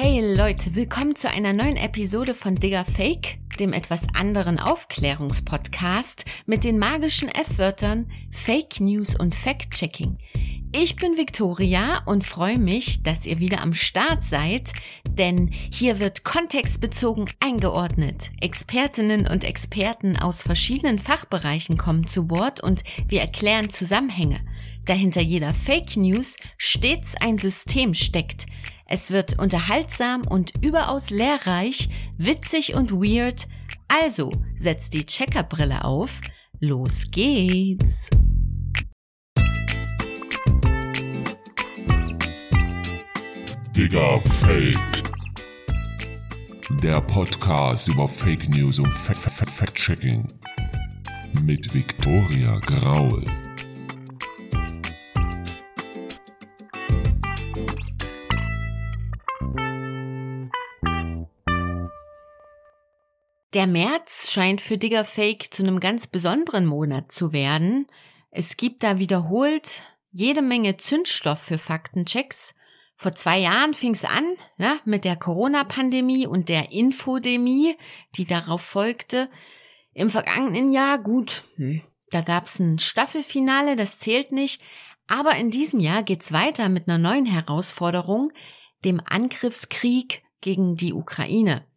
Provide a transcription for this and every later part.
Hey Leute, willkommen zu einer neuen Episode von Digger Fake, dem etwas anderen Aufklärungspodcast mit den magischen F-Wörtern Fake News und Fact-Checking. Ich bin Victoria und freue mich, dass ihr wieder am Start seid, denn hier wird kontextbezogen eingeordnet. Expertinnen und Experten aus verschiedenen Fachbereichen kommen zu Wort und wir erklären Zusammenhänge. Dahinter jeder Fake News stets ein System steckt. Es wird unterhaltsam und überaus lehrreich, witzig und weird. Also setzt die Checkerbrille auf. Los geht's! Digga Fake. Der Podcast über Fake News und Fact-Checking. Mit Viktoria Graul. Der März scheint für Digger Fake zu einem ganz besonderen Monat zu werden. Es gibt da wiederholt jede Menge Zündstoff für Faktenchecks. Vor zwei Jahren fing es an ne, mit der Corona-Pandemie und der Infodemie, die darauf folgte. Im vergangenen Jahr, gut, hm, da gab es ein Staffelfinale, das zählt nicht. Aber in diesem Jahr geht's weiter mit einer neuen Herausforderung, dem Angriffskrieg gegen die Ukraine.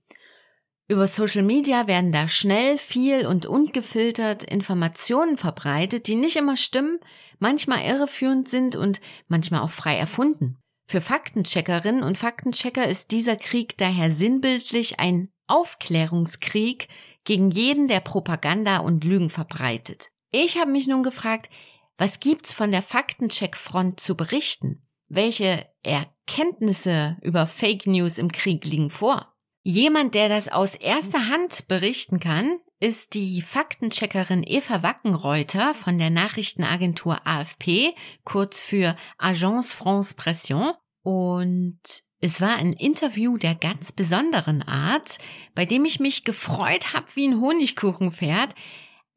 Über Social Media werden da schnell, viel und ungefiltert Informationen verbreitet, die nicht immer stimmen, manchmal irreführend sind und manchmal auch frei erfunden. Für Faktencheckerinnen und Faktenchecker ist dieser Krieg daher sinnbildlich ein Aufklärungskrieg gegen jeden, der Propaganda und Lügen verbreitet. Ich habe mich nun gefragt, was gibt's von der Faktencheck-Front zu berichten? Welche Erkenntnisse über Fake News im Krieg liegen vor? Jemand, der das aus erster Hand berichten kann, ist die Faktencheckerin Eva Wackenreuter von der Nachrichtenagentur AFP, kurz für Agence France Pression. Und es war ein Interview der ganz besonderen Art, bei dem ich mich gefreut habe wie ein Honigkuchenpferd.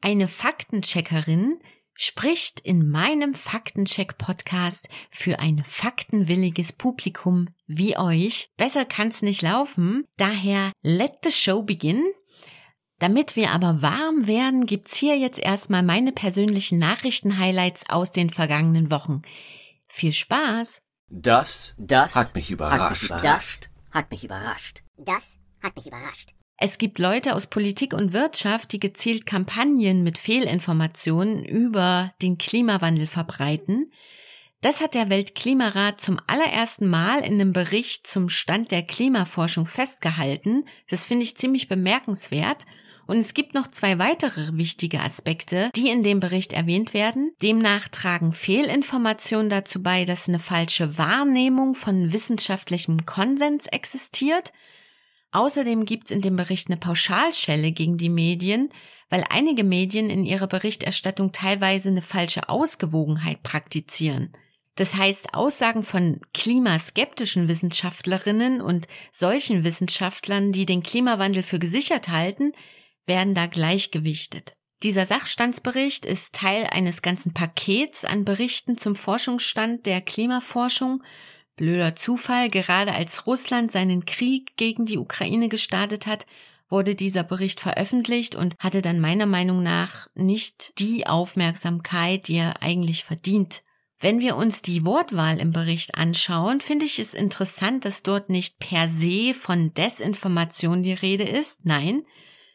Eine Faktencheckerin, spricht in meinem Faktencheck-Podcast für ein faktenwilliges Publikum wie euch. Besser kann's nicht laufen. Daher let the show begin. Damit wir aber warm werden, gibt's hier jetzt erstmal meine persönlichen Nachrichten-Highlights aus den vergangenen Wochen. Viel Spaß! Das, das hat mich überrascht. Hat mich überrascht. Das hat mich überrascht. Das hat mich überrascht. Es gibt Leute aus Politik und Wirtschaft, die gezielt Kampagnen mit Fehlinformationen über den Klimawandel verbreiten. Das hat der Weltklimarat zum allerersten Mal in einem Bericht zum Stand der Klimaforschung festgehalten. Das finde ich ziemlich bemerkenswert. Und es gibt noch zwei weitere wichtige Aspekte, die in dem Bericht erwähnt werden. Demnach tragen Fehlinformationen dazu bei, dass eine falsche Wahrnehmung von wissenschaftlichem Konsens existiert Außerdem gibt's in dem Bericht eine Pauschalschelle gegen die Medien, weil einige Medien in ihrer Berichterstattung teilweise eine falsche Ausgewogenheit praktizieren. Das heißt, Aussagen von klimaskeptischen Wissenschaftlerinnen und solchen Wissenschaftlern, die den Klimawandel für gesichert halten, werden da gleichgewichtet. Dieser Sachstandsbericht ist Teil eines ganzen Pakets an Berichten zum Forschungsstand der Klimaforschung Blöder Zufall, gerade als Russland seinen Krieg gegen die Ukraine gestartet hat, wurde dieser Bericht veröffentlicht und hatte dann meiner Meinung nach nicht die Aufmerksamkeit, die er eigentlich verdient. Wenn wir uns die Wortwahl im Bericht anschauen, finde ich es interessant, dass dort nicht per se von Desinformation die Rede ist. Nein,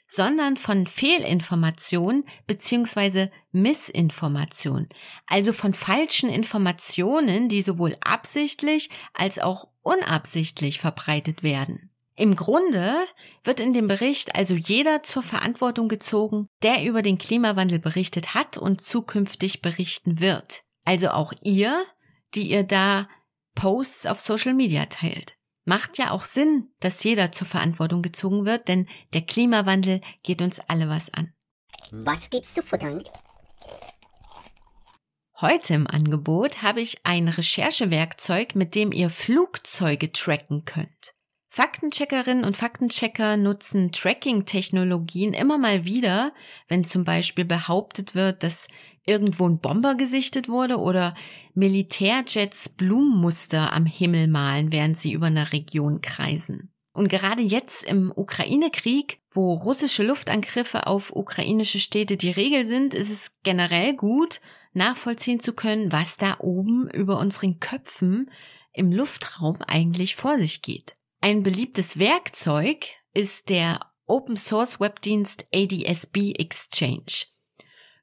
sondern von Fehlinformation bzw. Missinformation, also von falschen Informationen, die sowohl absichtlich als auch unabsichtlich verbreitet werden. Im Grunde wird in dem Bericht also jeder zur Verantwortung gezogen, der über den Klimawandel berichtet hat und zukünftig berichten wird. Also auch ihr, die ihr da Posts auf Social Media teilt. Macht ja auch Sinn, dass jeder zur Verantwortung gezogen wird, denn der Klimawandel geht uns alle was an. Was gibt's zu futtern? Heute im Angebot habe ich ein Recherchewerkzeug, mit dem ihr Flugzeuge tracken könnt. Faktencheckerinnen und Faktenchecker nutzen Tracking-Technologien immer mal wieder, wenn zum Beispiel behauptet wird, dass irgendwo ein Bomber gesichtet wurde oder Militärjets Blumenmuster am Himmel malen, während sie über eine Region kreisen. Und gerade jetzt im Ukraine-Krieg, wo russische Luftangriffe auf ukrainische Städte die Regel sind, ist es generell gut, nachvollziehen zu können, was da oben über unseren Köpfen im Luftraum eigentlich vor sich geht. Ein beliebtes Werkzeug ist der Open Source Webdienst ADSB Exchange.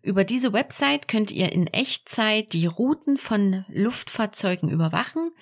Über diese Website könnt ihr in Echtzeit die Routen von Luftfahrzeugen überwachen,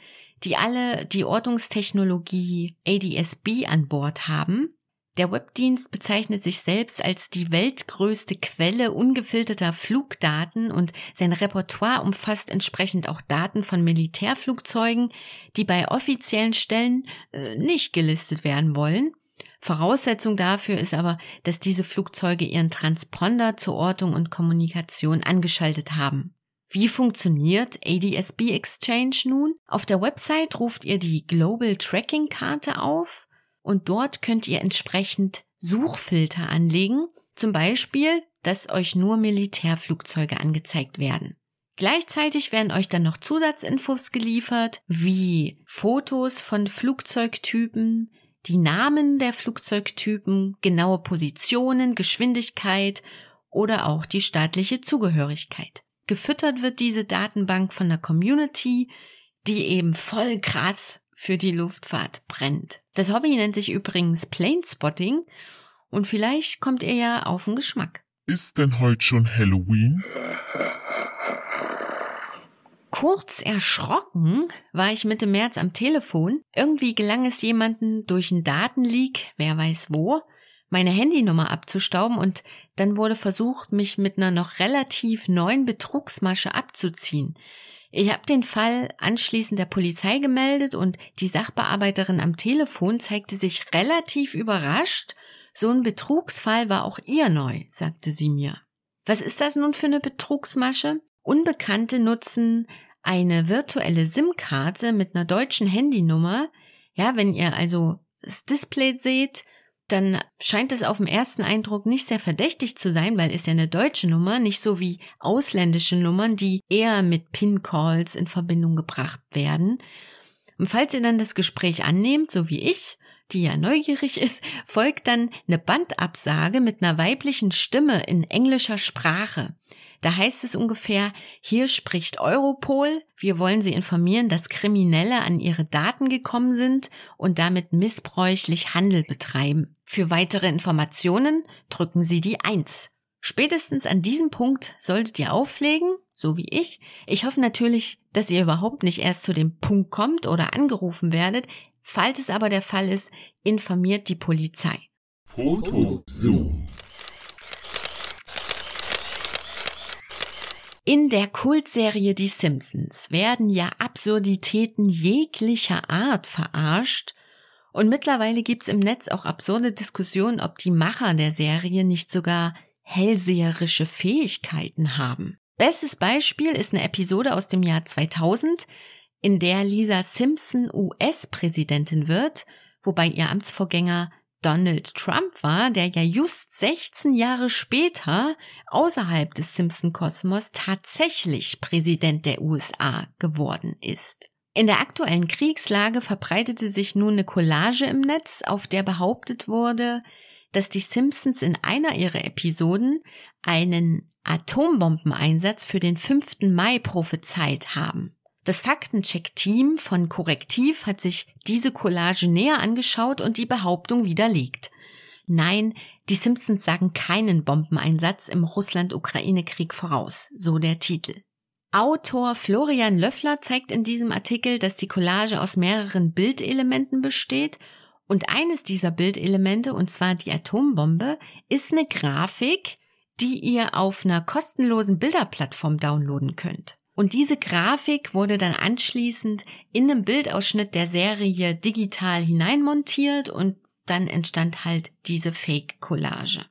die alle die Ortungstechnologie ADSB an Bord haben. Der Webdienst bezeichnet sich selbst als die weltgrößte Quelle ungefilterter Flugdaten und sein Repertoire umfasst entsprechend auch Daten von Militärflugzeugen, die bei offiziellen Stellen äh, nicht gelistet werden wollen. Voraussetzung dafür ist aber, dass diese Flugzeuge ihren Transponder zur Ortung und Kommunikation angeschaltet haben. Wie funktioniert ADSB Exchange nun? Auf der Website ruft ihr die Global Tracking Karte auf und dort könnt ihr entsprechend Suchfilter anlegen, zum Beispiel, dass euch nur Militärflugzeuge angezeigt werden. Gleichzeitig werden euch dann noch Zusatzinfos geliefert, wie Fotos von Flugzeugtypen, die Namen der Flugzeugtypen, genaue Positionen, Geschwindigkeit oder auch die staatliche Zugehörigkeit. Gefüttert wird diese Datenbank von der Community, die eben voll krass für die Luftfahrt brennt. Das Hobby nennt sich übrigens Planespotting und vielleicht kommt ihr ja auf den Geschmack. Ist denn heute schon Halloween? Kurz erschrocken war ich Mitte März am Telefon. Irgendwie gelang es jemanden durch einen Datenleak, wer weiß wo, meine Handynummer abzustauben und dann wurde versucht, mich mit einer noch relativ neuen Betrugsmasche abzuziehen. Ich habe den Fall anschließend der Polizei gemeldet und die Sachbearbeiterin am Telefon zeigte sich relativ überrascht. So ein Betrugsfall war auch ihr neu, sagte sie mir. Was ist das nun für eine Betrugsmasche? Unbekannte nutzen eine virtuelle SIM-Karte mit einer deutschen Handynummer. Ja, wenn ihr also das Display seht, dann scheint es auf den ersten Eindruck nicht sehr verdächtig zu sein, weil es ja eine deutsche Nummer, nicht so wie ausländische Nummern, die eher mit PIN-Calls in Verbindung gebracht werden. Und falls ihr dann das Gespräch annehmt, so wie ich, die ja neugierig ist, folgt dann eine Bandabsage mit einer weiblichen Stimme in englischer Sprache. Da heißt es ungefähr, hier spricht Europol, wir wollen Sie informieren, dass Kriminelle an Ihre Daten gekommen sind und damit missbräuchlich Handel betreiben. Für weitere Informationen drücken Sie die 1. Spätestens an diesem Punkt solltet ihr auflegen, so wie ich. Ich hoffe natürlich, dass ihr überhaupt nicht erst zu dem Punkt kommt oder angerufen werdet. Falls es aber der Fall ist, informiert die Polizei. Foto Zoom. In der Kultserie Die Simpsons werden ja Absurditäten jeglicher Art verarscht und mittlerweile gibt's im Netz auch absurde Diskussionen, ob die Macher der Serie nicht sogar hellseherische Fähigkeiten haben. Bestes Beispiel ist eine Episode aus dem Jahr 2000, in der Lisa Simpson US-Präsidentin wird, wobei ihr Amtsvorgänger Donald Trump war, der ja just 16 Jahre später außerhalb des Simpson-Kosmos tatsächlich Präsident der USA geworden ist. In der aktuellen Kriegslage verbreitete sich nun eine Collage im Netz, auf der behauptet wurde, dass die Simpsons in einer ihrer Episoden einen Atombombeneinsatz für den 5. Mai prophezeit haben. Das Faktencheck-Team von Korrektiv hat sich diese Collage näher angeschaut und die Behauptung widerlegt. Nein, die Simpsons sagen keinen Bombeneinsatz im Russland-Ukraine-Krieg voraus, so der Titel. Autor Florian Löffler zeigt in diesem Artikel, dass die Collage aus mehreren Bildelementen besteht und eines dieser Bildelemente, und zwar die Atombombe, ist eine Grafik, die ihr auf einer kostenlosen Bilderplattform downloaden könnt. Und diese Grafik wurde dann anschließend in einem Bildausschnitt der Serie digital hineinmontiert und dann entstand halt diese Fake-Collage.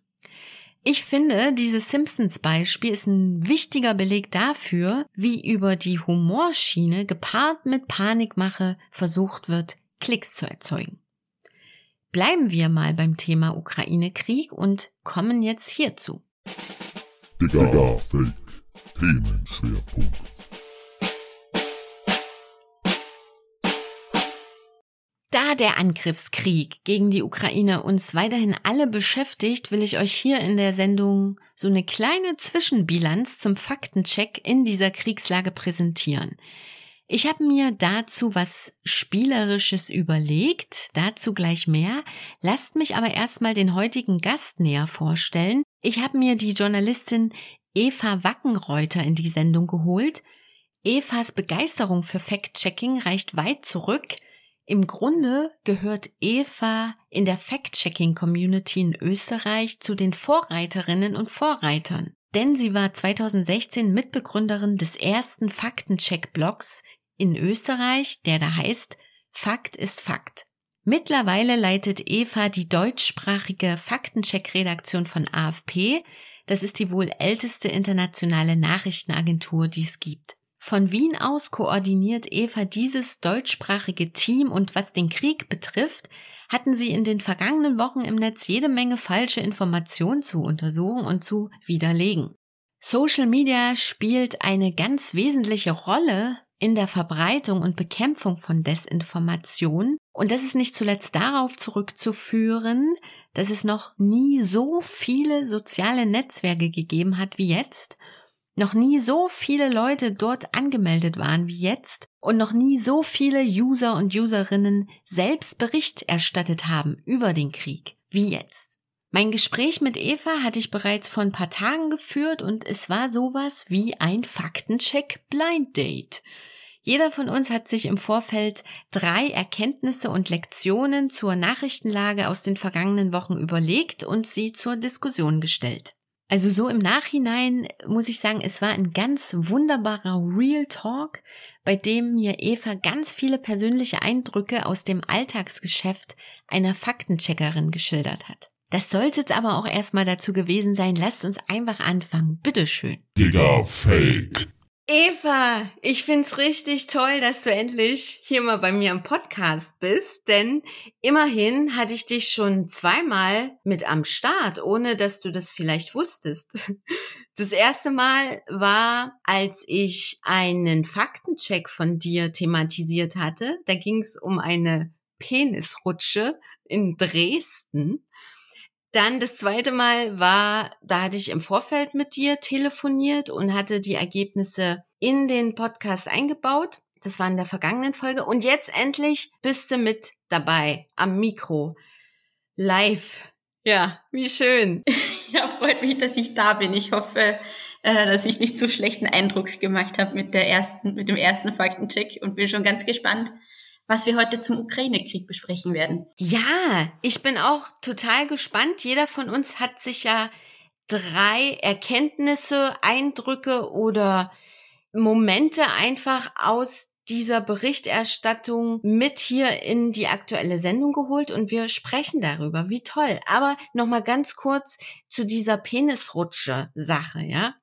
Ich finde, dieses Simpsons-Beispiel ist ein wichtiger Beleg dafür, wie über die Humorschiene gepaart mit Panikmache versucht wird, Klicks zu erzeugen. Bleiben wir mal beim Thema Ukraine-Krieg und kommen jetzt hierzu. Digga, Fake. Themenschwerpunkt. Da der Angriffskrieg gegen die Ukraine uns weiterhin alle beschäftigt, will ich euch hier in der Sendung so eine kleine Zwischenbilanz zum Faktencheck in dieser Kriegslage präsentieren. Ich habe mir dazu was Spielerisches überlegt, dazu gleich mehr. Lasst mich aber erstmal den heutigen Gast näher vorstellen. Ich habe mir die Journalistin Eva Wackenreuter in die Sendung geholt. Evas Begeisterung für Fact-Checking reicht weit zurück. Im Grunde gehört Eva in der Fact-Checking-Community in Österreich zu den Vorreiterinnen und Vorreitern denn sie war 2016 Mitbegründerin des ersten Faktencheck-Blogs in Österreich, der da heißt Fakt ist Fakt. Mittlerweile leitet Eva die deutschsprachige Faktencheck-Redaktion von AFP. Das ist die wohl älteste internationale Nachrichtenagentur, die es gibt. Von Wien aus koordiniert Eva dieses deutschsprachige Team und was den Krieg betrifft, hatten sie in den vergangenen Wochen im Netz jede Menge falsche Informationen zu untersuchen und zu widerlegen. Social Media spielt eine ganz wesentliche Rolle in der Verbreitung und Bekämpfung von Desinformation. Und das ist nicht zuletzt darauf zurückzuführen, dass es noch nie so viele soziale Netzwerke gegeben hat wie jetzt noch nie so viele Leute dort angemeldet waren wie jetzt und noch nie so viele User und Userinnen selbst Bericht erstattet haben über den Krieg wie jetzt. Mein Gespräch mit Eva hatte ich bereits vor ein paar Tagen geführt und es war sowas wie ein Faktencheck Blind Date. Jeder von uns hat sich im Vorfeld drei Erkenntnisse und Lektionen zur Nachrichtenlage aus den vergangenen Wochen überlegt und sie zur Diskussion gestellt. Also so im Nachhinein muss ich sagen, es war ein ganz wunderbarer Real Talk, bei dem mir Eva ganz viele persönliche Eindrücke aus dem Alltagsgeschäft einer Faktencheckerin geschildert hat. Das sollte jetzt aber auch erstmal dazu gewesen sein. Lasst uns einfach anfangen. Bitteschön. Digga, Fake. Eva, ich find's richtig toll, dass du endlich hier mal bei mir im Podcast bist, denn immerhin hatte ich dich schon zweimal mit am Start, ohne dass du das vielleicht wusstest. Das erste Mal war, als ich einen Faktencheck von dir thematisiert hatte. Da ging's um eine Penisrutsche in Dresden. Dann das zweite Mal war, da hatte ich im Vorfeld mit dir telefoniert und hatte die Ergebnisse in den Podcast eingebaut. Das war in der vergangenen Folge. Und jetzt endlich bist du mit dabei am Mikro. Live. Ja, wie schön. Ja, freut mich, dass ich da bin. Ich hoffe, äh, dass ich nicht so schlechten Eindruck gemacht habe mit der ersten, mit dem ersten Faktencheck und bin schon ganz gespannt, was wir heute zum Ukraine-Krieg besprechen werden. Ja, ich bin auch total gespannt. Jeder von uns hat sich ja drei Erkenntnisse, Eindrücke oder Momente einfach aus dieser Berichterstattung mit hier in die aktuelle Sendung geholt und wir sprechen darüber. Wie toll. Aber nochmal ganz kurz zu dieser Penisrutsche Sache, ja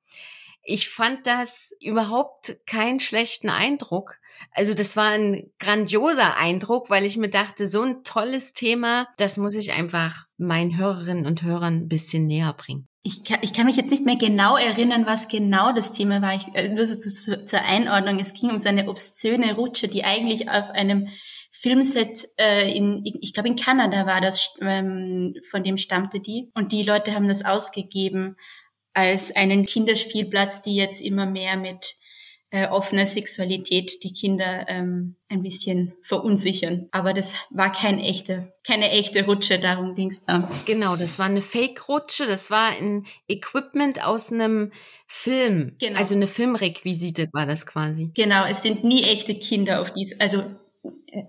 ich fand das überhaupt keinen schlechten Eindruck. Also das war ein grandioser Eindruck, weil ich mir dachte, so ein tolles Thema, das muss ich einfach meinen Hörerinnen und Hörern ein bisschen näher bringen. Ich kann, ich kann mich jetzt nicht mehr genau erinnern, was genau das Thema war. Ich, äh, nur so zu, zu, zur Einordnung. Es ging um so eine obszöne Rutsche, die eigentlich auf einem Filmset äh, in, ich glaube in Kanada war das, ähm, von dem stammte die. Und die Leute haben das ausgegeben als einen Kinderspielplatz, die jetzt immer mehr mit äh, offener Sexualität die Kinder ähm, ein bisschen verunsichern. Aber das war kein echte, keine echte Rutsche, darum ging's da. Genau, das war eine Fake-Rutsche, das war ein Equipment aus einem Film. Genau. Also eine Filmrequisite war das quasi. Genau, es sind nie echte Kinder auf dies, also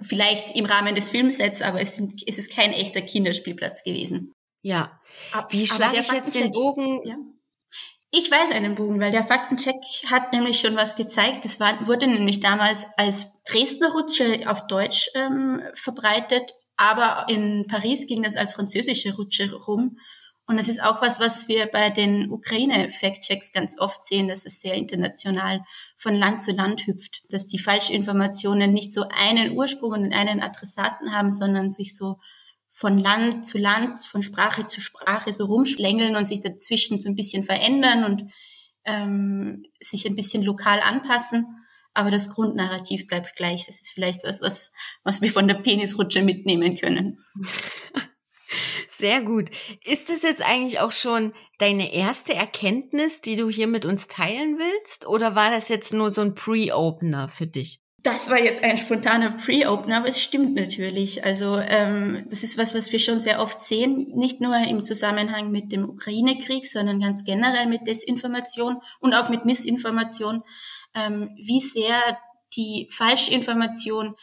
vielleicht im Rahmen des Filmsets, aber es, sind, es ist kein echter Kinderspielplatz gewesen. Ja. Wie schlage ich jetzt den Bogen? Ja. Ich weiß einen Bogen, weil der Faktencheck hat nämlich schon was gezeigt. Das war, wurde nämlich damals als Dresdner Rutsche auf Deutsch ähm, verbreitet, aber in Paris ging das als französische Rutsche rum. Und das ist auch was, was wir bei den Ukraine-Fact-Checks ganz oft sehen, dass es sehr international von Land zu Land hüpft, dass die Falschinformationen nicht so einen Ursprung und einen Adressaten haben, sondern sich so von Land zu Land, von Sprache zu Sprache so rumschlängeln und sich dazwischen so ein bisschen verändern und ähm, sich ein bisschen lokal anpassen. Aber das Grundnarrativ bleibt gleich. Das ist vielleicht was, was, was wir von der Penisrutsche mitnehmen können. Sehr gut. Ist das jetzt eigentlich auch schon deine erste Erkenntnis, die du hier mit uns teilen willst? Oder war das jetzt nur so ein Pre-Opener für dich? Das war jetzt ein spontaner Pre-Opener, aber es stimmt natürlich. Also ähm, das ist was, was wir schon sehr oft sehen, nicht nur im Zusammenhang mit dem Ukraine-Krieg, sondern ganz generell mit Desinformation und auch mit Missinformation, ähm, wie sehr die Falschinformation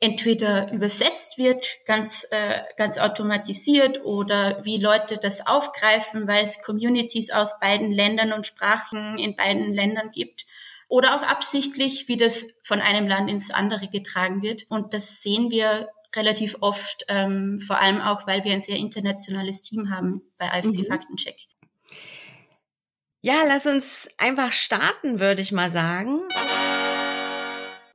entweder übersetzt wird, ganz, äh, ganz automatisiert oder wie Leute das aufgreifen, weil es Communities aus beiden Ländern und Sprachen in beiden Ländern gibt oder auch absichtlich, wie das von einem Land ins andere getragen wird. Und das sehen wir relativ oft, ähm, vor allem auch, weil wir ein sehr internationales Team haben bei AfD mhm. Faktencheck. Ja, lass uns einfach starten, würde ich mal sagen.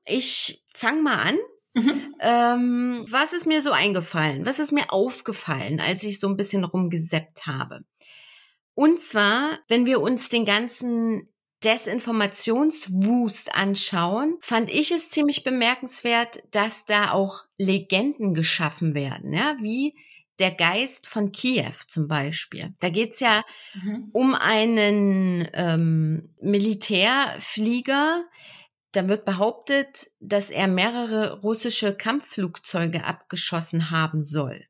Ich fange mal an Mhm. Ähm, was ist mir so eingefallen? Was ist mir aufgefallen, als ich so ein bisschen rumgeseppt habe? Und zwar, wenn wir uns den ganzen Desinformationswust anschauen, fand ich es ziemlich bemerkenswert, dass da auch Legenden geschaffen werden, ja, wie der Geist von Kiew zum Beispiel. Da geht's ja mhm. um einen ähm, Militärflieger, da wird behauptet, dass er mehrere russische Kampfflugzeuge abgeschossen haben soll.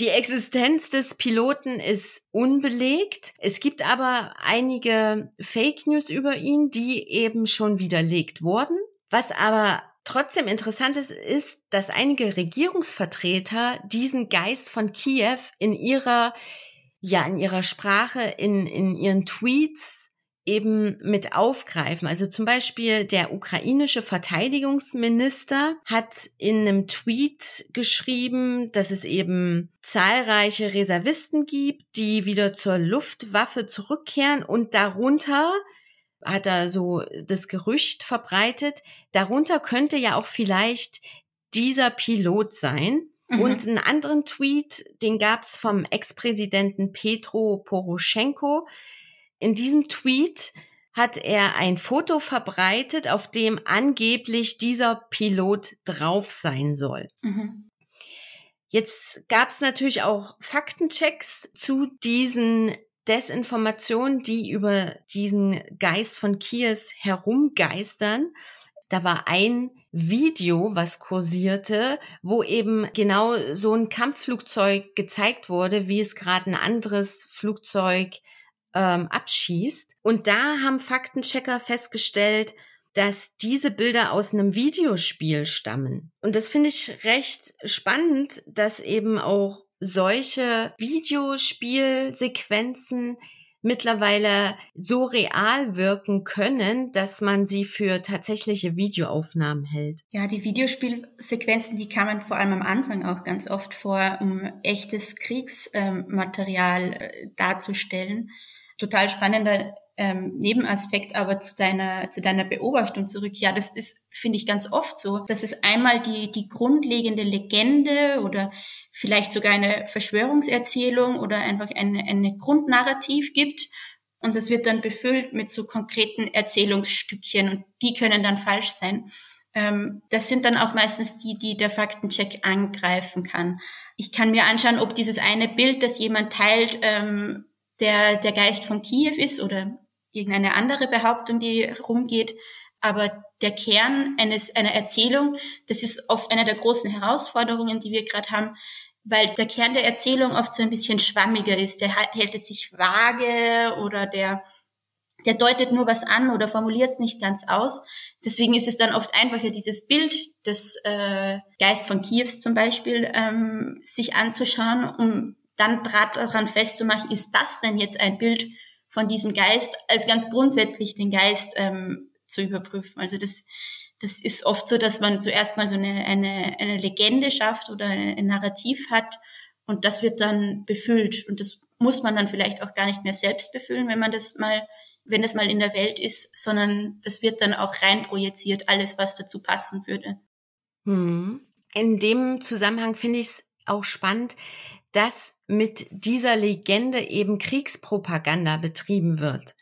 Die Existenz des Piloten ist unbelegt. Es gibt aber einige Fake News über ihn, die eben schon widerlegt wurden. Was aber trotzdem interessant ist, ist, dass einige Regierungsvertreter diesen Geist von Kiew in ihrer, ja, in ihrer Sprache, in, in ihren Tweets eben mit aufgreifen. Also zum Beispiel der ukrainische Verteidigungsminister hat in einem Tweet geschrieben, dass es eben zahlreiche Reservisten gibt, die wieder zur Luftwaffe zurückkehren und darunter hat er so das Gerücht verbreitet, darunter könnte ja auch vielleicht dieser Pilot sein. Mhm. Und einen anderen Tweet, den gab's vom Ex-Präsidenten Petro Poroschenko, in diesem Tweet hat er ein Foto verbreitet, auf dem angeblich dieser Pilot drauf sein soll. Mhm. Jetzt gab es natürlich auch Faktenchecks zu diesen Desinformationen, die über diesen Geist von Kies herumgeistern. Da war ein Video, was kursierte, wo eben genau so ein Kampfflugzeug gezeigt wurde, wie es gerade ein anderes Flugzeug ähm, abschießt. Und da haben Faktenchecker festgestellt, dass diese Bilder aus einem Videospiel stammen. Und das finde ich recht spannend, dass eben auch solche Videospielsequenzen mittlerweile so real wirken können, dass man sie für tatsächliche Videoaufnahmen hält. Ja, die Videospielsequenzen, die kann man vor allem am Anfang auch ganz oft vor, um echtes Kriegsmaterial äh, darzustellen total spannender ähm, Nebenaspekt aber zu deiner, zu deiner Beobachtung zurück. Ja, das ist, finde ich, ganz oft so, dass es einmal die, die grundlegende Legende oder vielleicht sogar eine Verschwörungserzählung oder einfach eine, eine Grundnarrativ gibt. Und das wird dann befüllt mit so konkreten Erzählungsstückchen und die können dann falsch sein. Ähm, das sind dann auch meistens die, die der Faktencheck angreifen kann. Ich kann mir anschauen, ob dieses eine Bild, das jemand teilt, ähm, der, der Geist von Kiew ist oder irgendeine andere Behauptung, die rumgeht. Aber der Kern eines, einer Erzählung, das ist oft eine der großen Herausforderungen, die wir gerade haben, weil der Kern der Erzählung oft so ein bisschen schwammiger ist. Der hält sich vage oder der, der deutet nur was an oder formuliert es nicht ganz aus. Deswegen ist es dann oft einfacher, dieses Bild des äh, Geist von Kiews zum Beispiel ähm, sich anzuschauen, um dann daran festzumachen, ist das denn jetzt ein Bild von diesem Geist, als ganz grundsätzlich den Geist ähm, zu überprüfen. Also das, das ist oft so, dass man zuerst mal so eine, eine, eine Legende schafft oder ein Narrativ hat und das wird dann befüllt. Und das muss man dann vielleicht auch gar nicht mehr selbst befüllen, wenn man das mal, wenn das mal in der Welt ist, sondern das wird dann auch reinprojiziert, alles, was dazu passen würde. Hm. In dem Zusammenhang finde ich es auch spannend, dass mit dieser Legende eben Kriegspropaganda betrieben wird.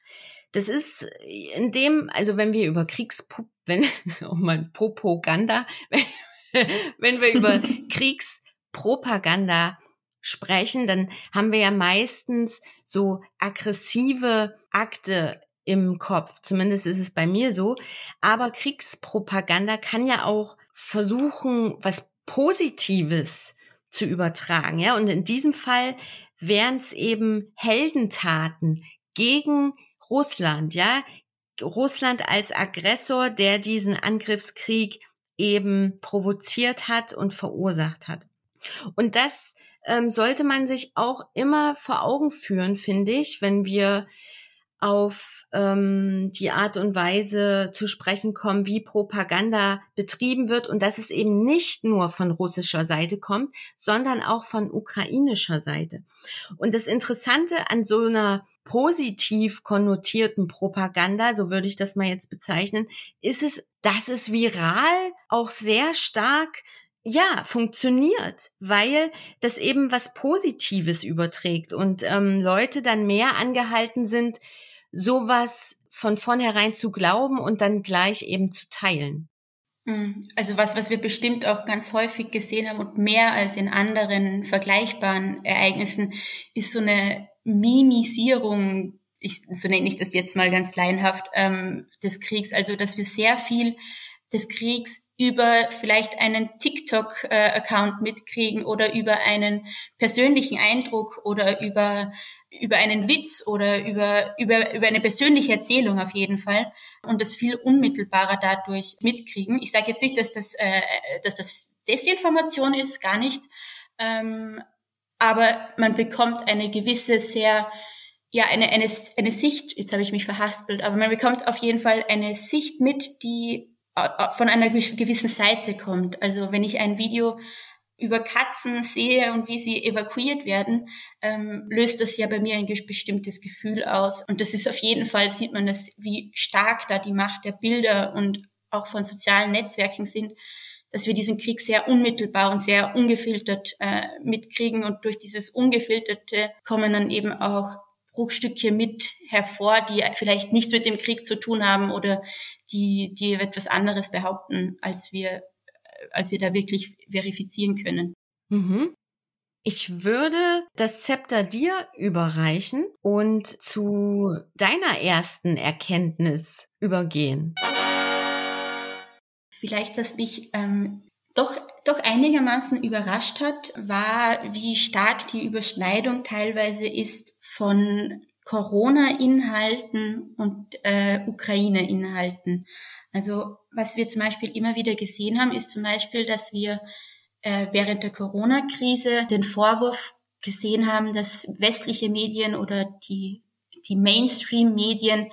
Das ist in dem, also wenn wir über Kriegspro wenn, oh mein, Propaganda, wenn, wenn wir über Kriegspropaganda sprechen, dann haben wir ja meistens so aggressive Akte im Kopf. Zumindest ist es bei mir so. Aber Kriegspropaganda kann ja auch versuchen, was Positives zu übertragen. Ja, und in diesem Fall wären es eben Heldentaten gegen Russland. Ja, Russland als Aggressor, der diesen Angriffskrieg eben provoziert hat und verursacht hat. Und das ähm, sollte man sich auch immer vor Augen führen, finde ich, wenn wir auf ähm, die Art und Weise zu sprechen kommen, wie Propaganda betrieben wird und dass es eben nicht nur von russischer Seite kommt, sondern auch von ukrainischer Seite. Und das Interessante an so einer positiv konnotierten Propaganda, so würde ich das mal jetzt bezeichnen, ist es, dass es viral auch sehr stark ja, funktioniert, weil das eben was Positives überträgt und ähm, Leute dann mehr angehalten sind, sowas von vornherein zu glauben und dann gleich eben zu teilen. Hm, also was, was wir bestimmt auch ganz häufig gesehen haben und mehr als in anderen vergleichbaren Ereignissen, ist so eine Mimisierung, ich, so nenne ich das jetzt mal ganz laienhaft, ähm, des Kriegs. Also dass wir sehr viel des Kriegs über vielleicht einen TikTok-Account mitkriegen oder über einen persönlichen Eindruck oder über, über einen Witz oder über, über, über eine persönliche Erzählung auf jeden Fall und das viel unmittelbarer dadurch mitkriegen. Ich sage jetzt nicht, dass das, äh, dass das Desinformation ist, gar nicht, ähm, aber man bekommt eine gewisse sehr ja, eine, eine, eine Sicht, jetzt habe ich mich verhaspelt, aber man bekommt auf jeden Fall eine Sicht mit, die von einer gewissen Seite kommt. Also wenn ich ein Video über Katzen sehe und wie sie evakuiert werden, ähm, löst das ja bei mir ein bestimmtes Gefühl aus. Und das ist auf jeden Fall, sieht man das, wie stark da die Macht der Bilder und auch von sozialen Netzwerken sind, dass wir diesen Krieg sehr unmittelbar und sehr ungefiltert äh, mitkriegen. Und durch dieses Ungefilterte kommen dann eben auch Bruchstückchen mit hervor, die vielleicht nichts mit dem Krieg zu tun haben oder die, die etwas anderes behaupten, als wir, als wir da wirklich verifizieren können. Mhm. Ich würde das Zepter dir überreichen und zu deiner ersten Erkenntnis übergehen. Vielleicht, was mich ähm, doch, doch einigermaßen überrascht hat, war, wie stark die Überschneidung teilweise ist von Corona-Inhalten und äh, Ukraine-Inhalten. Also was wir zum Beispiel immer wieder gesehen haben, ist zum Beispiel, dass wir äh, während der Corona-Krise den Vorwurf gesehen haben, dass westliche Medien oder die, die Mainstream-Medien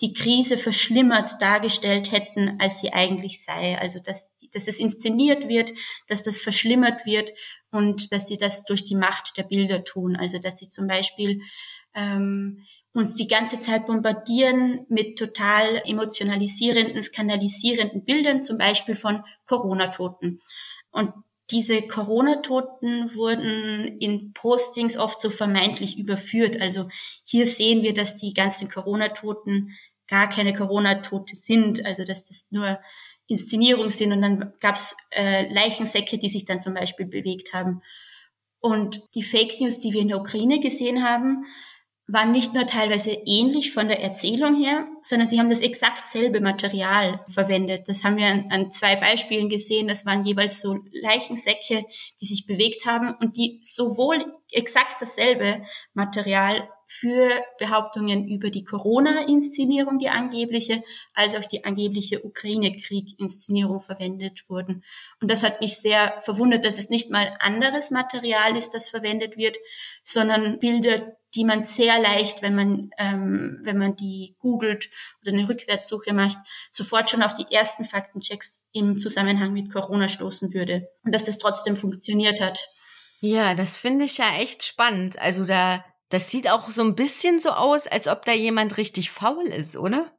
die Krise verschlimmert dargestellt hätten, als sie eigentlich sei. Also dass, dass es inszeniert wird, dass das verschlimmert wird und dass sie das durch die Macht der Bilder tun. Also dass sie zum Beispiel ähm, uns die ganze Zeit bombardieren mit total emotionalisierenden, skandalisierenden Bildern, zum Beispiel von Corona-Toten. Und diese Corona-Toten wurden in Postings oft so vermeintlich überführt. Also hier sehen wir, dass die ganzen Corona-Toten gar keine Corona-Tote sind, also dass das nur Inszenierung sind. Und dann gab's äh, Leichensäcke, die sich dann zum Beispiel bewegt haben. Und die Fake News, die wir in der Ukraine gesehen haben, waren nicht nur teilweise ähnlich von der Erzählung her, sondern sie haben das exakt selbe Material verwendet. Das haben wir an, an, zwei Beispielen gesehen. Das waren jeweils so Leichensäcke, die sich bewegt haben und die sowohl exakt dasselbe Material für Behauptungen über die Corona-Inszenierung, die angebliche, als auch die angebliche Ukraine-Krieg-Inszenierung verwendet wurden. Und das hat mich sehr verwundert, dass es nicht mal anderes Material ist, das verwendet wird, sondern Bilder, die man sehr leicht, wenn man, ähm, wenn man die googelt oder eine Rückwärtssuche macht, sofort schon auf die ersten Faktenchecks im Zusammenhang mit Corona stoßen würde. Und dass das trotzdem funktioniert hat. Ja, das finde ich ja echt spannend. Also da, das sieht auch so ein bisschen so aus, als ob da jemand richtig faul ist, oder?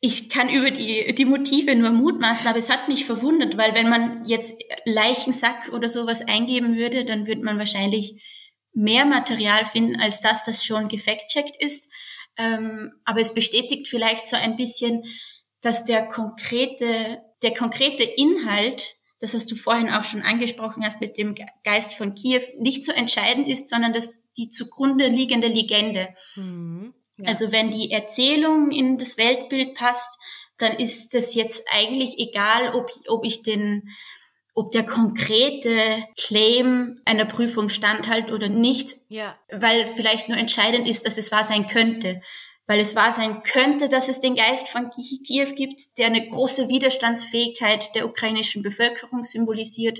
ich kann über die, die Motive nur mutmaßen, aber es hat mich verwundert, weil wenn man jetzt Leichensack oder sowas eingeben würde, dann würde man wahrscheinlich mehr Material finden als das, das schon gefact-checkt ist. Ähm, aber es bestätigt vielleicht so ein bisschen, dass der konkrete, der konkrete Inhalt, das was du vorhin auch schon angesprochen hast mit dem Geist von Kiew, nicht so entscheidend ist, sondern dass die zugrunde liegende Legende. Mhm. Ja. Also wenn die Erzählung in das Weltbild passt, dann ist das jetzt eigentlich egal, ob, ob ich den, ob der konkrete Claim einer Prüfung standhält oder nicht, ja. weil vielleicht nur entscheidend ist, dass es wahr sein könnte. Weil es wahr sein könnte, dass es den Geist von Kiew gibt, der eine große Widerstandsfähigkeit der ukrainischen Bevölkerung symbolisiert.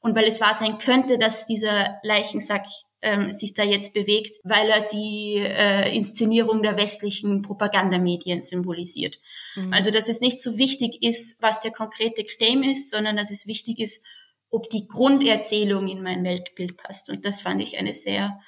Und weil es wahr sein könnte, dass dieser Leichensack ähm, sich da jetzt bewegt, weil er die äh, Inszenierung der westlichen Propagandamedien symbolisiert. Mhm. Also dass es nicht so wichtig ist, was der konkrete Claim ist, sondern dass es wichtig ist, ob die Grunderzählung in mein Weltbild passt. Und das fand ich eine sehr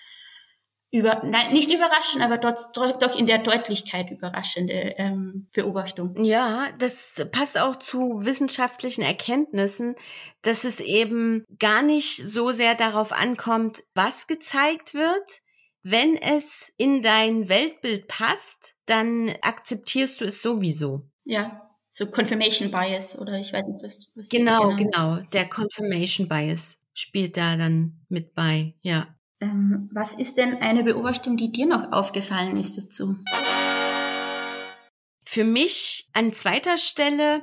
über, nein, nicht überraschend, aber dort, doch in der Deutlichkeit überraschende ähm, Beobachtung. Ja, das passt auch zu wissenschaftlichen Erkenntnissen, dass es eben gar nicht so sehr darauf ankommt, was gezeigt wird. Wenn es in dein Weltbild passt, dann akzeptierst du es sowieso. Ja, so Confirmation Bias oder ich weiß nicht, was, was Genau, genau. Der Confirmation Bias spielt da dann mit bei, ja. Ähm, was ist denn eine Beobachtung, die dir noch aufgefallen ist dazu? Für mich an zweiter Stelle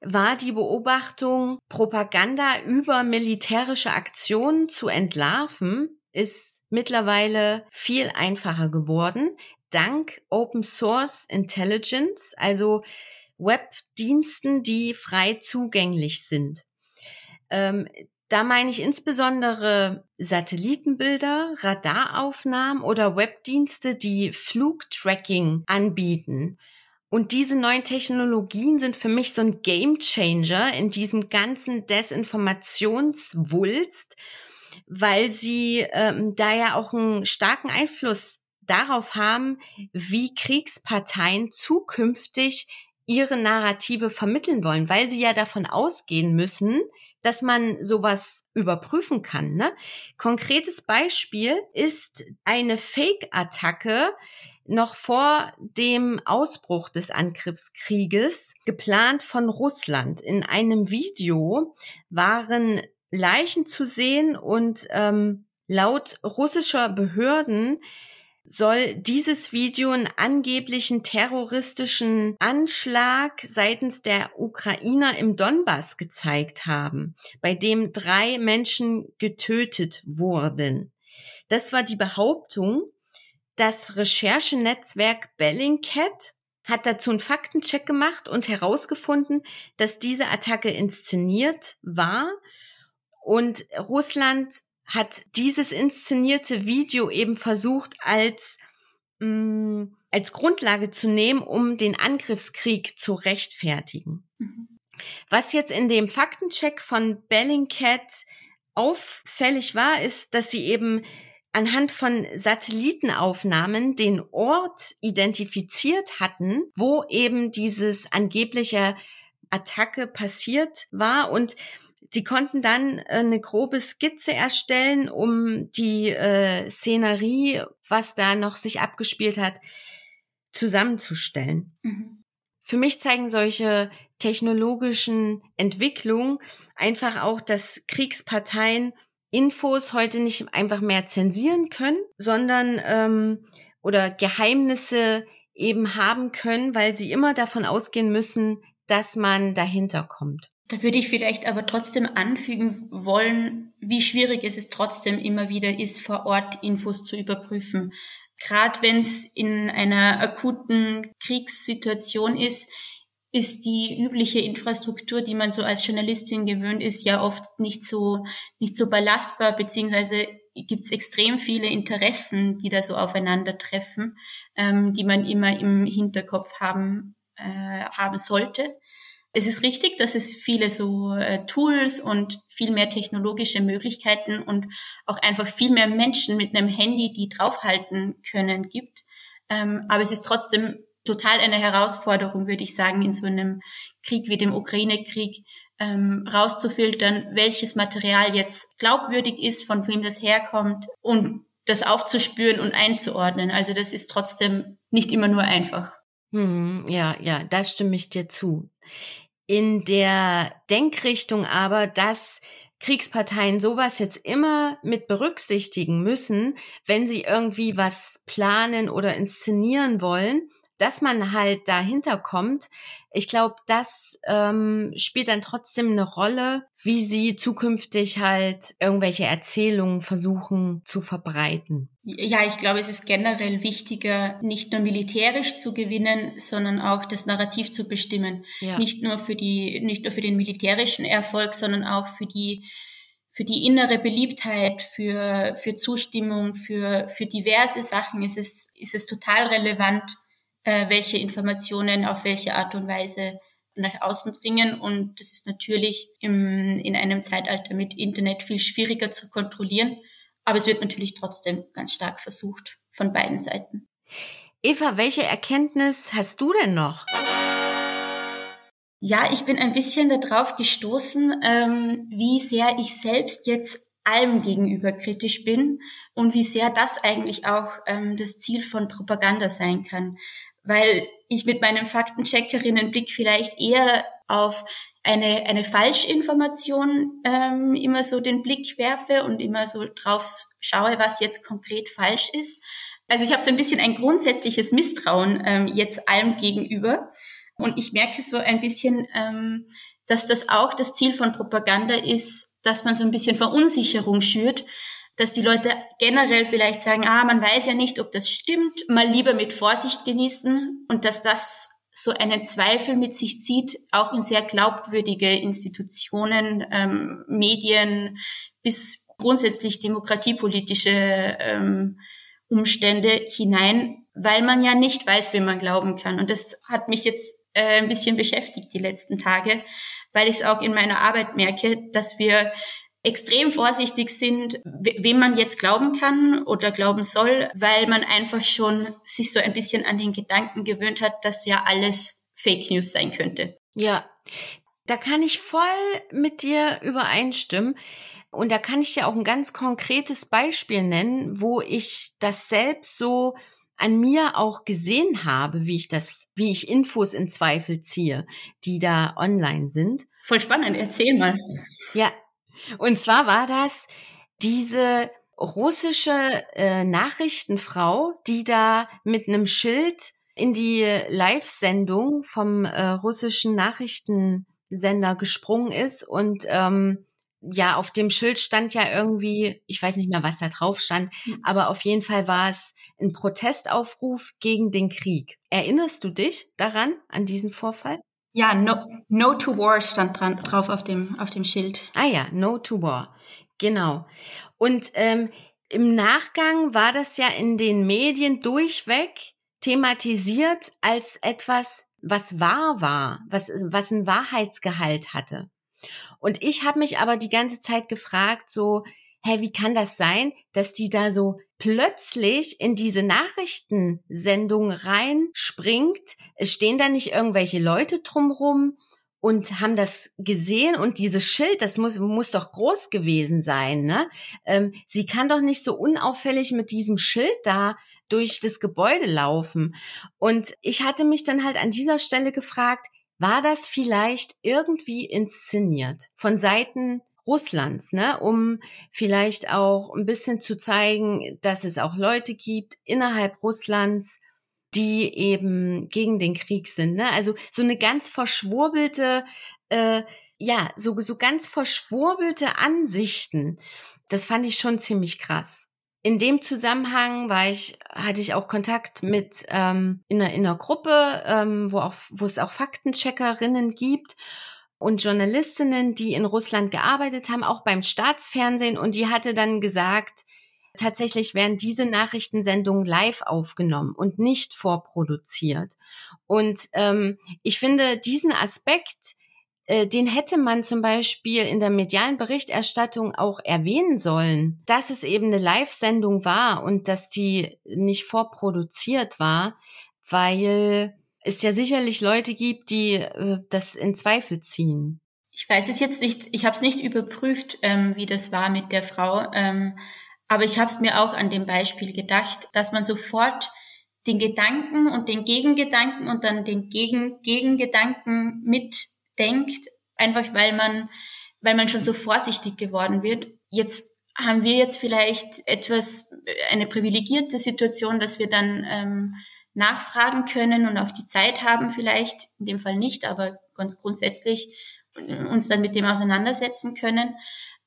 war die Beobachtung, Propaganda über militärische Aktionen zu entlarven, ist mittlerweile viel einfacher geworden, dank Open Source Intelligence, also Webdiensten, die frei zugänglich sind. Ähm, da meine ich insbesondere Satellitenbilder, Radaraufnahmen oder Webdienste, die Flugtracking anbieten. Und diese neuen Technologien sind für mich so ein Gamechanger in diesem ganzen Desinformationswulst, weil sie ähm, da ja auch einen starken Einfluss darauf haben, wie Kriegsparteien zukünftig ihre Narrative vermitteln wollen, weil sie ja davon ausgehen müssen, dass man sowas überprüfen kann. Ne? Konkretes Beispiel ist eine Fake-Attacke noch vor dem Ausbruch des Angriffskrieges, geplant von Russland. In einem Video waren Leichen zu sehen und ähm, laut russischer Behörden soll dieses Video einen angeblichen terroristischen Anschlag seitens der Ukrainer im Donbass gezeigt haben, bei dem drei Menschen getötet wurden. Das war die Behauptung. Das Recherchenetzwerk Bellingcat hat dazu einen Faktencheck gemacht und herausgefunden, dass diese Attacke inszeniert war und Russland hat dieses inszenierte Video eben versucht als mh, mm, als Grundlage zu nehmen, um den Angriffskrieg zu rechtfertigen. Mhm. Was jetzt in dem Faktencheck von Bellingcat auffällig war, ist, dass sie eben anhand von Satellitenaufnahmen den Ort identifiziert hatten, wo eben dieses angebliche Attacke passiert war und Sie konnten dann äh, eine grobe Skizze erstellen, um die äh, Szenerie, was da noch sich abgespielt hat, zusammenzustellen. Mhm. Für mich zeigen solche technologischen Entwicklungen einfach auch, dass Kriegsparteien Infos heute nicht einfach mehr zensieren können, sondern ähm, oder Geheimnisse eben haben können, weil sie immer davon ausgehen müssen, dass man dahinter kommt. Da würde ich vielleicht aber trotzdem anfügen wollen, wie schwierig es ist trotzdem immer wieder ist, vor Ort Infos zu überprüfen. Gerade wenn es in einer akuten Kriegssituation ist, ist die übliche Infrastruktur, die man so als Journalistin gewöhnt ist, ja oft nicht so nicht so belastbar, beziehungsweise gibt es extrem viele Interessen, die da so aufeinandertreffen, ähm, die man immer im Hinterkopf haben äh, haben sollte es ist richtig, dass es viele so äh, Tools und viel mehr technologische Möglichkeiten und auch einfach viel mehr Menschen mit einem Handy, die draufhalten können, gibt. Ähm, aber es ist trotzdem total eine Herausforderung, würde ich sagen, in so einem Krieg wie dem Ukraine-Krieg, ähm, rauszufiltern, welches Material jetzt glaubwürdig ist, von wem das herkommt und das aufzuspüren und einzuordnen. Also das ist trotzdem nicht immer nur einfach. Hm, ja, ja, da stimme ich dir zu. In der Denkrichtung aber, dass Kriegsparteien sowas jetzt immer mit berücksichtigen müssen, wenn sie irgendwie was planen oder inszenieren wollen, dass man halt dahinter kommt. Ich glaube, das ähm, spielt dann trotzdem eine Rolle, wie sie zukünftig halt irgendwelche Erzählungen versuchen zu verbreiten. Ja, ich glaube, es ist generell wichtiger, nicht nur militärisch zu gewinnen, sondern auch das Narrativ zu bestimmen. Ja. Nicht nur für die, nicht nur für den militärischen Erfolg, sondern auch für die für die innere Beliebtheit, für, für Zustimmung, für, für diverse Sachen ist es, ist es total relevant, äh, welche Informationen auf welche Art und Weise nach außen dringen. Und das ist natürlich im, in einem Zeitalter mit Internet viel schwieriger zu kontrollieren. Aber es wird natürlich trotzdem ganz stark versucht von beiden Seiten. Eva, welche Erkenntnis hast du denn noch? Ja, ich bin ein bisschen darauf gestoßen, ähm, wie sehr ich selbst jetzt allem gegenüber kritisch bin und wie sehr das eigentlich auch ähm, das Ziel von Propaganda sein kann. Weil ich mit meinem Faktencheckerinnenblick vielleicht eher auf eine, eine Falschinformation ähm, immer so den Blick werfe und immer so drauf schaue, was jetzt konkret falsch ist. Also ich habe so ein bisschen ein grundsätzliches Misstrauen ähm, jetzt allem gegenüber. Und ich merke so ein bisschen, ähm, dass das auch das Ziel von Propaganda ist, dass man so ein bisschen Verunsicherung schürt, dass die Leute generell vielleicht sagen, ah, man weiß ja nicht, ob das stimmt, mal lieber mit Vorsicht genießen und dass das so einen Zweifel mit sich zieht, auch in sehr glaubwürdige Institutionen, ähm, Medien bis grundsätzlich demokratiepolitische ähm, Umstände hinein, weil man ja nicht weiß, wem man glauben kann. Und das hat mich jetzt äh, ein bisschen beschäftigt die letzten Tage, weil ich es auch in meiner Arbeit merke, dass wir extrem vorsichtig sind, wem man jetzt glauben kann oder glauben soll, weil man einfach schon sich so ein bisschen an den Gedanken gewöhnt hat, dass ja alles Fake News sein könnte. Ja, da kann ich voll mit dir übereinstimmen. Und da kann ich dir auch ein ganz konkretes Beispiel nennen, wo ich das selbst so an mir auch gesehen habe, wie ich das, wie ich Infos in Zweifel ziehe, die da online sind. Voll spannend, erzähl mal. Ja, und zwar war das diese russische äh, Nachrichtenfrau, die da mit einem Schild in die Live-Sendung vom äh, russischen Nachrichtensender gesprungen ist und ähm, ja, auf dem Schild stand ja irgendwie, ich weiß nicht mehr, was da drauf stand, mhm. aber auf jeden Fall war es ein Protestaufruf gegen den Krieg. Erinnerst du dich daran, an diesen Vorfall? Ja, no, no to war stand dran, drauf auf dem, auf dem Schild. Ah ja, no to war. Genau. Und ähm, im Nachgang war das ja in den Medien durchweg thematisiert als etwas, was wahr war, was, was ein Wahrheitsgehalt hatte. Und ich habe mich aber die ganze Zeit gefragt, so, hä, wie kann das sein, dass die da so plötzlich in diese Nachrichtensendung reinspringt? Es stehen da nicht irgendwelche Leute drumrum und haben das gesehen und dieses Schild, das muss, muss doch groß gewesen sein, ne? Ähm, sie kann doch nicht so unauffällig mit diesem Schild da durch das Gebäude laufen. Und ich hatte mich dann halt an dieser Stelle gefragt, war das vielleicht irgendwie inszeniert von Seiten Russlands, ne, um vielleicht auch ein bisschen zu zeigen, dass es auch Leute gibt innerhalb Russlands, die eben gegen den Krieg sind. Ne? Also so eine ganz verschwurbelte, äh, ja, so, so ganz verschwurbelte Ansichten. Das fand ich schon ziemlich krass in dem Zusammenhang war ich, hatte ich auch Kontakt mit ähm, in, einer, in einer Gruppe, ähm, wo, auch, wo es auch Faktencheckerinnen gibt und Journalistinnen, die in Russland gearbeitet haben, auch beim Staatsfernsehen. Und die hatte dann gesagt, tatsächlich werden diese Nachrichtensendungen live aufgenommen und nicht vorproduziert. Und ähm, ich finde diesen Aspekt äh, den hätte man zum Beispiel in der medialen Berichterstattung auch erwähnen sollen, dass es eben eine Live-Sendung war und dass die nicht vorproduziert war, weil es ja sicherlich Leute gibt, die äh, das in Zweifel ziehen. Ich weiß es jetzt nicht, ich habe es nicht überprüft, ähm, wie das war mit der Frau, ähm, aber ich habe es mir auch an dem Beispiel gedacht, dass man sofort den Gedanken und den Gegengedanken und dann den Gegen Gegengedanken mitdenkt, einfach weil man, weil man schon so vorsichtig geworden wird. Jetzt haben wir jetzt vielleicht etwas, eine privilegierte Situation, dass wir dann ähm, nachfragen können und auch die Zeit haben vielleicht, in dem Fall nicht, aber ganz grundsätzlich uns dann mit dem auseinandersetzen können.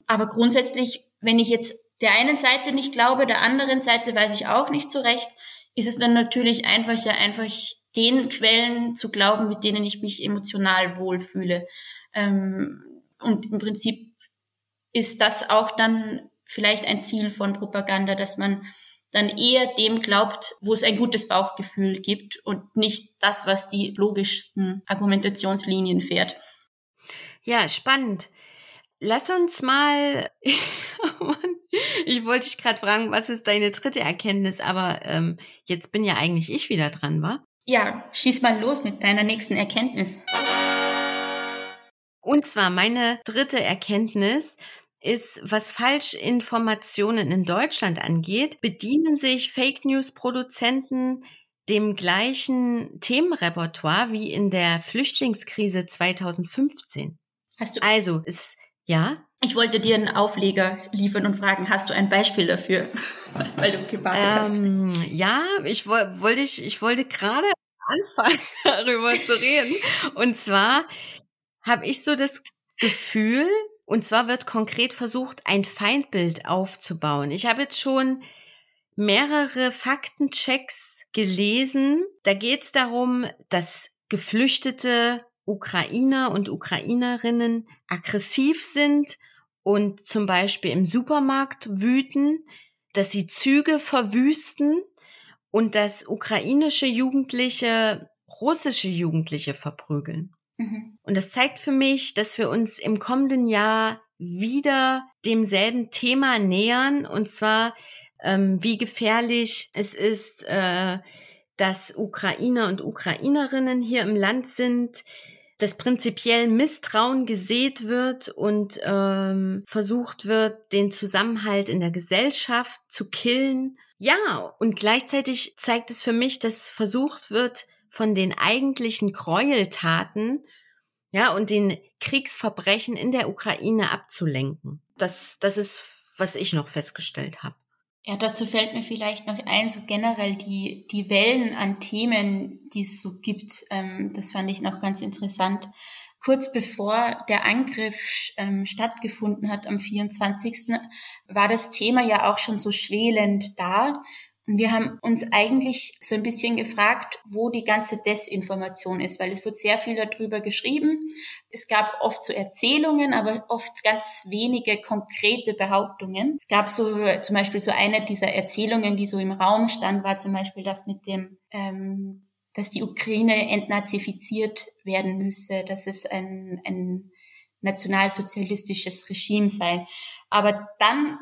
Aber grundsätzlich, wenn ich jetzt der einen Seite nicht glaube, der anderen Seite weiß ich auch nicht so recht, ist es dann natürlich einfacher, einfach den Quellen zu glauben, mit denen ich mich emotional wohlfühle. Ähm, und im Prinzip ist das auch dann vielleicht ein Ziel von Propaganda, dass man dann eher dem glaubt, wo es ein gutes Bauchgefühl gibt und nicht das, was die logischsten Argumentationslinien fährt. Ja, spannend. Lass uns mal. Oh ich wollte dich gerade fragen, was ist deine dritte Erkenntnis, aber ähm, jetzt bin ja eigentlich ich wieder dran, wa? Ja, schieß mal los mit deiner nächsten Erkenntnis. Und zwar meine dritte Erkenntnis ist, was Falschinformationen in Deutschland angeht, bedienen sich Fake News Produzenten dem gleichen Themenrepertoire wie in der Flüchtlingskrise 2015. Hast du also, es ja? Ich wollte dir einen Aufleger liefern und fragen, hast du ein Beispiel dafür, weil du gewartet ähm, hast? Ja, ich wollte ich, ich wollte gerade anfangen, darüber zu reden. Und zwar habe ich so das Gefühl, und zwar wird konkret versucht, ein Feindbild aufzubauen. Ich habe jetzt schon mehrere Faktenchecks gelesen. Da geht es darum, dass Geflüchtete Ukrainer und Ukrainerinnen aggressiv sind und zum Beispiel im Supermarkt wüten, dass sie Züge verwüsten und dass ukrainische Jugendliche russische Jugendliche verprügeln. Mhm. Und das zeigt für mich, dass wir uns im kommenden Jahr wieder demselben Thema nähern, und zwar ähm, wie gefährlich es ist, äh, dass Ukrainer und Ukrainerinnen hier im Land sind, dass prinzipiell Misstrauen gesät wird und ähm, versucht wird, den Zusammenhalt in der Gesellschaft zu killen. Ja, und gleichzeitig zeigt es für mich, dass versucht wird, von den eigentlichen Gräueltaten ja, und den Kriegsverbrechen in der Ukraine abzulenken. Das, das ist, was ich noch festgestellt habe. Ja, dazu fällt mir vielleicht noch ein, so generell die, die Wellen an Themen, die es so gibt, ähm, das fand ich noch ganz interessant. Kurz bevor der Angriff ähm, stattgefunden hat am 24. war das Thema ja auch schon so schwelend da. Wir haben uns eigentlich so ein bisschen gefragt, wo die ganze Desinformation ist, weil es wird sehr viel darüber geschrieben. Es gab oft so Erzählungen, aber oft ganz wenige konkrete Behauptungen. Es gab so zum Beispiel so eine dieser Erzählungen, die so im Raum stand, war zum Beispiel das mit dem, ähm, dass die Ukraine entnazifiziert werden müsse, dass es ein, ein nationalsozialistisches Regime sei. Aber dann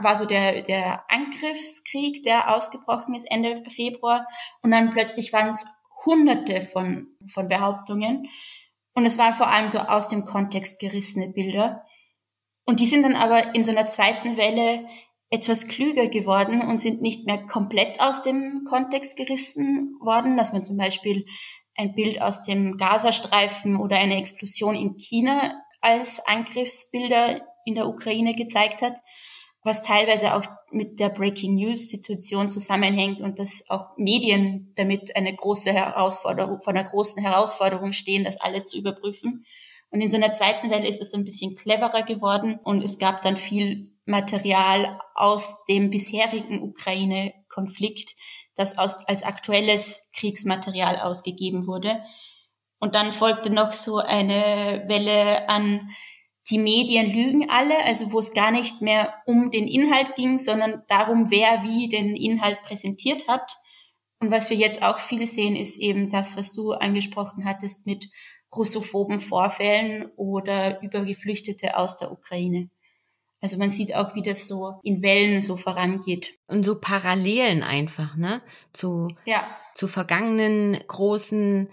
war so der, der Angriffskrieg, der ausgebrochen ist Ende Februar. Und dann plötzlich waren es hunderte von, von Behauptungen. Und es waren vor allem so aus dem Kontext gerissene Bilder. Und die sind dann aber in so einer zweiten Welle etwas klüger geworden und sind nicht mehr komplett aus dem Kontext gerissen worden, dass man zum Beispiel ein Bild aus dem Gazastreifen oder eine Explosion in China als Angriffsbilder in der Ukraine gezeigt hat, was teilweise auch mit der Breaking News Situation zusammenhängt und dass auch Medien damit eine große Herausforderung, von einer großen Herausforderung stehen, das alles zu überprüfen. Und in so einer zweiten Welle ist es so ein bisschen cleverer geworden und es gab dann viel Material aus dem bisherigen Ukraine-Konflikt, das aus, als aktuelles Kriegsmaterial ausgegeben wurde. Und dann folgte noch so eine Welle an die Medien lügen alle, also wo es gar nicht mehr um den Inhalt ging, sondern darum, wer wie den Inhalt präsentiert hat. Und was wir jetzt auch viel sehen, ist eben das, was du angesprochen hattest mit russophoben Vorfällen oder über Geflüchtete aus der Ukraine. Also man sieht auch, wie das so in Wellen so vorangeht. Und so Parallelen einfach, ne? Zu, Ja, zu vergangenen großen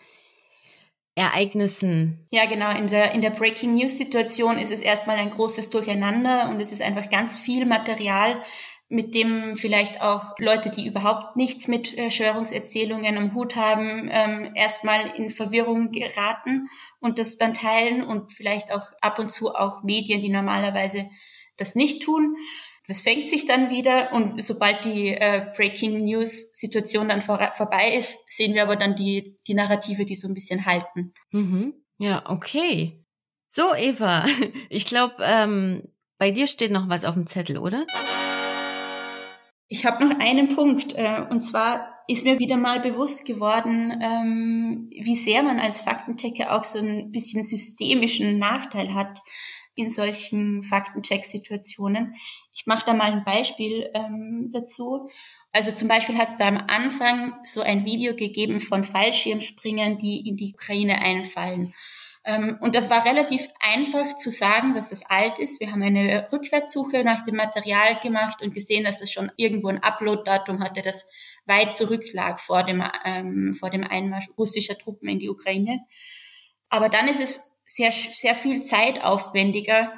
Ereignissen. Ja, genau. In der, in der Breaking News Situation ist es erstmal ein großes Durcheinander und es ist einfach ganz viel Material, mit dem vielleicht auch Leute, die überhaupt nichts mit Verschwörungserzählungen am Hut haben, ähm, erstmal in Verwirrung geraten und das dann teilen und vielleicht auch ab und zu auch Medien, die normalerweise das nicht tun. Das fängt sich dann wieder und sobald die äh, Breaking News Situation dann vor, vorbei ist, sehen wir aber dann die, die Narrative, die so ein bisschen halten. Mhm. Ja, okay. So, Eva, ich glaube, ähm, bei dir steht noch was auf dem Zettel, oder? Ich habe noch einen Punkt äh, und zwar ist mir wieder mal bewusst geworden, ähm, wie sehr man als Faktenchecker auch so ein bisschen systemischen Nachteil hat in solchen Faktencheck-Situationen. Ich mache da mal ein Beispiel ähm, dazu. Also zum Beispiel hat es da am Anfang so ein Video gegeben von Fallschirmspringern, die in die Ukraine einfallen. Ähm, und das war relativ einfach zu sagen, dass das alt ist. Wir haben eine Rückwärtssuche nach dem Material gemacht und gesehen, dass es schon irgendwo ein Upload-Datum hatte, das weit zurücklag vor dem, ähm, vor dem Einmarsch russischer Truppen in die Ukraine. Aber dann ist es sehr, sehr viel zeitaufwendiger,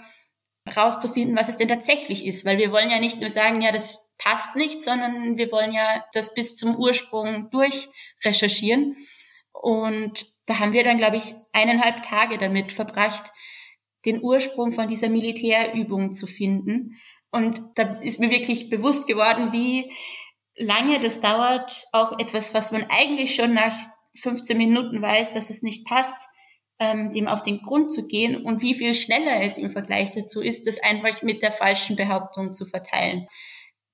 rauszufinden, was es denn tatsächlich ist, weil wir wollen ja nicht nur sagen, ja, das passt nicht, sondern wir wollen ja das bis zum Ursprung durchrecherchieren. Und da haben wir dann, glaube ich, eineinhalb Tage damit verbracht, den Ursprung von dieser Militärübung zu finden. Und da ist mir wirklich bewusst geworden, wie lange das dauert, auch etwas, was man eigentlich schon nach 15 Minuten weiß, dass es nicht passt, ähm, dem auf den Grund zu gehen und wie viel schneller es im Vergleich dazu ist, das einfach mit der falschen Behauptung zu verteilen.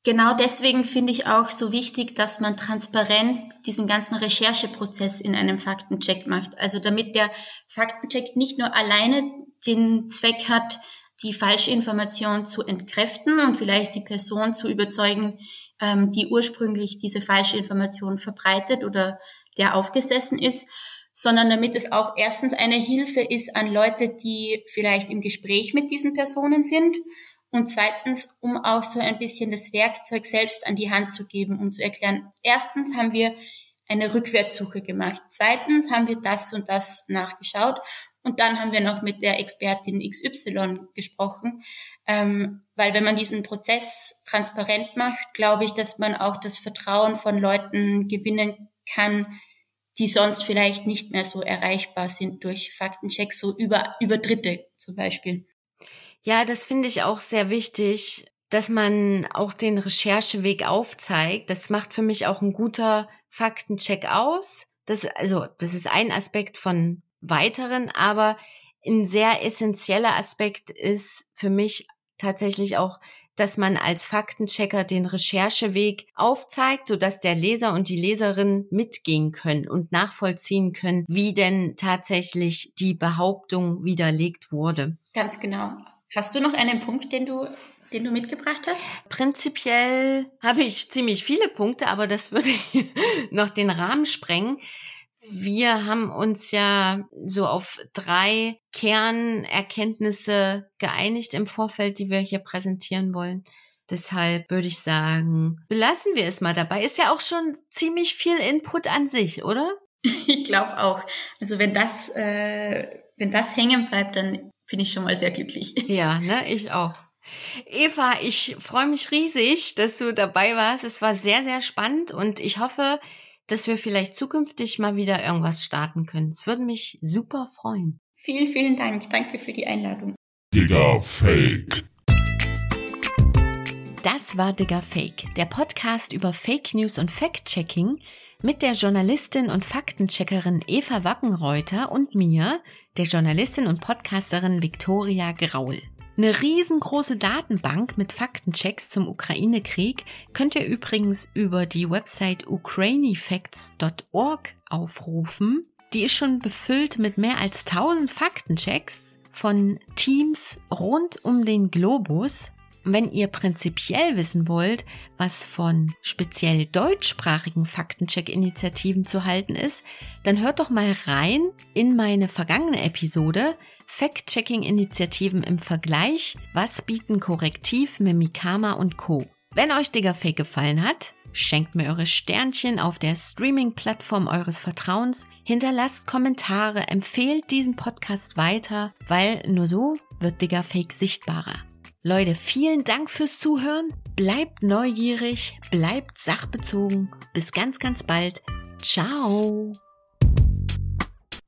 Genau deswegen finde ich auch so wichtig, dass man transparent diesen ganzen Rechercheprozess in einem Faktencheck macht. Also damit der Faktencheck nicht nur alleine den Zweck hat, die falsche Information zu entkräften und vielleicht die Person zu überzeugen, ähm, die ursprünglich diese falsche Information verbreitet oder der aufgesessen ist, sondern damit es auch erstens eine Hilfe ist an Leute, die vielleicht im Gespräch mit diesen Personen sind und zweitens, um auch so ein bisschen das Werkzeug selbst an die Hand zu geben, um zu erklären, erstens haben wir eine Rückwärtssuche gemacht, zweitens haben wir das und das nachgeschaut und dann haben wir noch mit der Expertin XY gesprochen, ähm, weil wenn man diesen Prozess transparent macht, glaube ich, dass man auch das Vertrauen von Leuten gewinnen kann, die sonst vielleicht nicht mehr so erreichbar sind durch Faktenchecks, so über, über Dritte zum Beispiel. Ja, das finde ich auch sehr wichtig, dass man auch den Rechercheweg aufzeigt. Das macht für mich auch ein guter Faktencheck aus. Das, also, das ist ein Aspekt von weiteren, aber ein sehr essentieller Aspekt ist für mich tatsächlich auch dass man als Faktenchecker den Rechercheweg aufzeigt, sodass der Leser und die Leserin mitgehen können und nachvollziehen können, wie denn tatsächlich die Behauptung widerlegt wurde. Ganz genau. Hast du noch einen Punkt, den du den du mitgebracht hast? Prinzipiell habe ich ziemlich viele Punkte, aber das würde noch den Rahmen sprengen. Wir haben uns ja so auf drei Kernerkenntnisse geeinigt im Vorfeld, die wir hier präsentieren wollen. Deshalb würde ich sagen, belassen wir es mal dabei. Ist ja auch schon ziemlich viel Input an sich, oder? Ich glaube auch. Also wenn das, äh, wenn das hängen bleibt, dann bin ich schon mal sehr glücklich. Ja, ne, ich auch. Eva, ich freue mich riesig, dass du dabei warst. Es war sehr, sehr spannend und ich hoffe, dass wir vielleicht zukünftig mal wieder irgendwas starten können. Es würde mich super freuen. Vielen, vielen Dank. Danke für die Einladung. Digga Fake. Das war Digger Fake, der Podcast über Fake News und Fact-Checking mit der Journalistin und Faktencheckerin Eva Wackenreuter und mir, der Journalistin und Podcasterin Viktoria Graul. Eine riesengroße Datenbank mit Faktenchecks zum Ukraine-Krieg könnt ihr übrigens über die Website ukrainifacts.org aufrufen. Die ist schon befüllt mit mehr als 1000 Faktenchecks von Teams rund um den Globus. Wenn ihr prinzipiell wissen wollt, was von speziell deutschsprachigen Faktencheck-Initiativen zu halten ist, dann hört doch mal rein in meine vergangene Episode Fact-Checking-Initiativen im Vergleich. Was bieten Korrektiv, Mimikama und Co. Wenn euch Digger Fake gefallen hat, schenkt mir eure Sternchen auf der Streaming-Plattform eures Vertrauens, hinterlasst Kommentare, empfehlt diesen Podcast weiter, weil nur so wird Digger Fake sichtbarer. Leute, vielen Dank fürs Zuhören. Bleibt neugierig, bleibt sachbezogen. Bis ganz, ganz bald. Ciao.